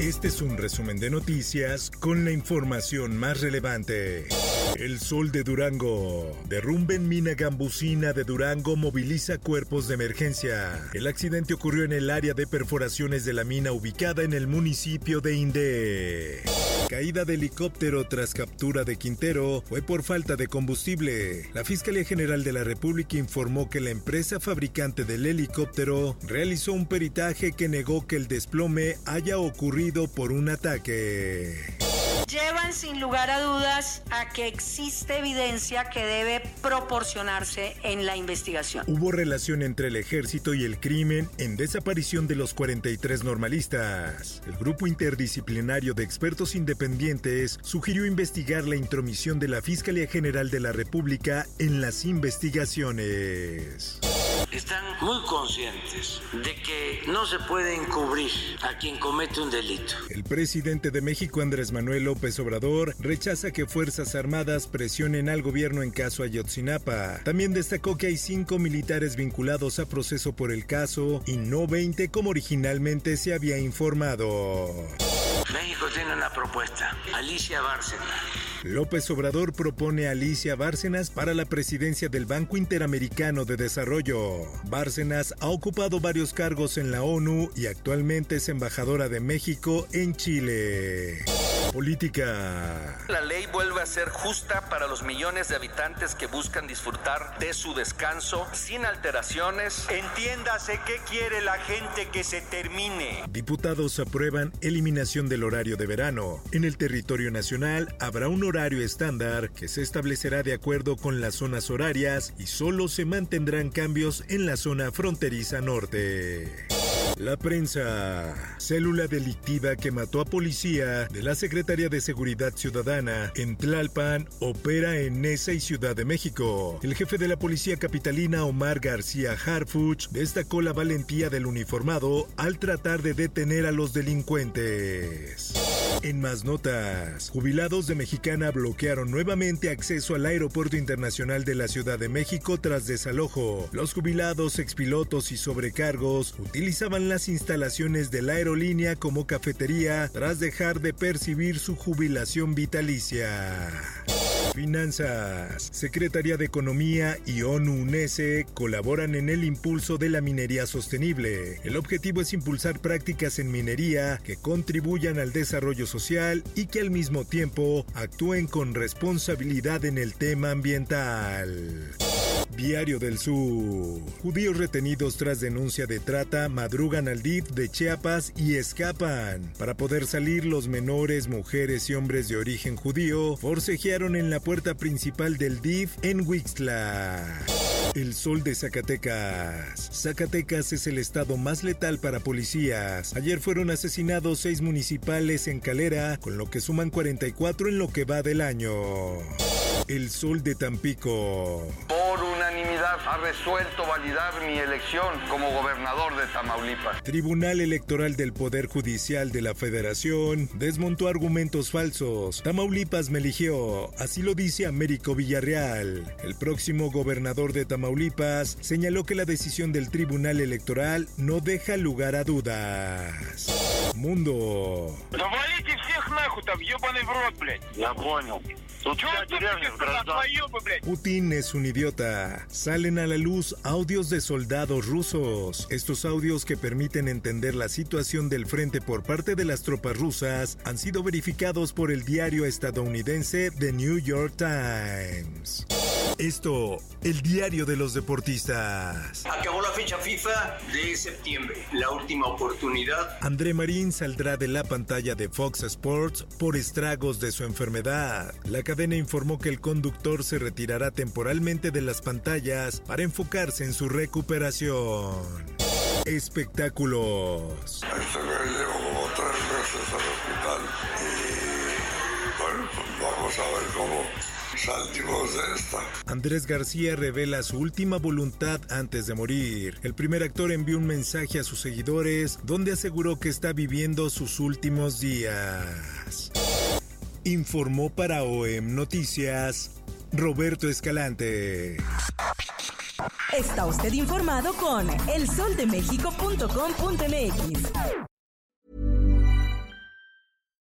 Este es un resumen de noticias con la información más relevante. El sol de Durango. Derrumbe en mina gambusina de Durango moviliza cuerpos de emergencia. El accidente ocurrió en el área de perforaciones de la mina ubicada en el municipio de Inde. Caída de helicóptero tras captura de Quintero fue por falta de combustible. La Fiscalía General de la República informó que la empresa fabricante del helicóptero realizó un peritaje que negó que el desplome haya ocurrido por un ataque. Llevan sin lugar a dudas a que existe evidencia que debe proporcionarse en la investigación. Hubo relación entre el ejército y el crimen en desaparición de los 43 normalistas. El grupo interdisciplinario de expertos independientes sugirió investigar la intromisión de la Fiscalía General de la República en las investigaciones. Están muy conscientes de que no se puede encubrir a quien comete un delito. El presidente de México, Andrés Manuel López Obrador, rechaza que Fuerzas Armadas presionen al gobierno en caso Ayotzinapa. También destacó que hay cinco militares vinculados a proceso por el caso y no 20 como originalmente se había informado. México tiene una propuesta, Alicia Bárcena. López Obrador propone a Alicia Bárcenas para la presidencia del Banco Interamericano de Desarrollo. Bárcenas ha ocupado varios cargos en la ONU y actualmente es embajadora de México en Chile. Política. La ley vuelve a ser justa para los millones de habitantes que buscan disfrutar de su descanso sin alteraciones. Entiéndase qué quiere la gente que se termine. Diputados aprueban eliminación del horario de verano. En el territorio nacional habrá un horario estándar que se establecerá de acuerdo con las zonas horarias y solo se mantendrán cambios en la zona fronteriza norte. La prensa. Célula delictiva que mató a policía de la Secretaría de Seguridad Ciudadana en Tlalpan opera en Nesa y Ciudad de México. El jefe de la policía capitalina Omar García Harfuch destacó la valentía del uniformado al tratar de detener a los delincuentes. En más notas, jubilados de Mexicana bloquearon nuevamente acceso al Aeropuerto Internacional de la Ciudad de México tras desalojo. Los jubilados, expilotos y sobrecargos utilizaban las instalaciones de la aerolínea como cafetería tras dejar de percibir su jubilación vitalicia. Finanzas. Secretaría de Economía y ONU UNESE colaboran en el impulso de la minería sostenible. El objetivo es impulsar prácticas en minería que contribuyan al desarrollo social y que al mismo tiempo actúen con responsabilidad en el tema ambiental. Diario del Sur. Judíos retenidos tras denuncia de trata madrugan al DIF de Chiapas y escapan. Para poder salir, los menores, mujeres y hombres de origen judío forcejearon en la puerta principal del DIF en Wixla. El sol de Zacatecas. Zacatecas es el estado más letal para policías. Ayer fueron asesinados seis municipales en Calera, con lo que suman 44 en lo que va del año. El sol de Tampico. Ha resuelto validar mi elección como gobernador de Tamaulipas. Tribunal Electoral del Poder Judicial de la Federación desmontó argumentos falsos. Tamaulipas me eligió, así lo dice Américo Villarreal. El próximo gobernador de Tamaulipas señaló que la decisión del Tribunal Electoral no deja lugar a dudas. Mundo. Putin es un idiota. Salen a la luz audios de soldados rusos. Estos audios que permiten entender la situación del frente por parte de las tropas rusas han sido verificados por el diario estadounidense The New York Times. Esto, el diario de los deportistas. Acabó la fecha FIFA de septiembre, la última oportunidad. André Marín saldrá de la pantalla de Fox Sports por estragos de su enfermedad. La cadena informó que el conductor se retirará temporalmente de las pantallas para enfocarse en su recuperación. espectáculos. Este me llevo como tres veces al hospital y vamos a ver cómo salimos de esta. Andrés García revela su última voluntad antes de morir. El primer actor envió un mensaje a sus seguidores donde aseguró que está viviendo sus últimos días. Informó para OEM Noticias Roberto Escalante. Está usted informado con elsoldemexico.com.mx.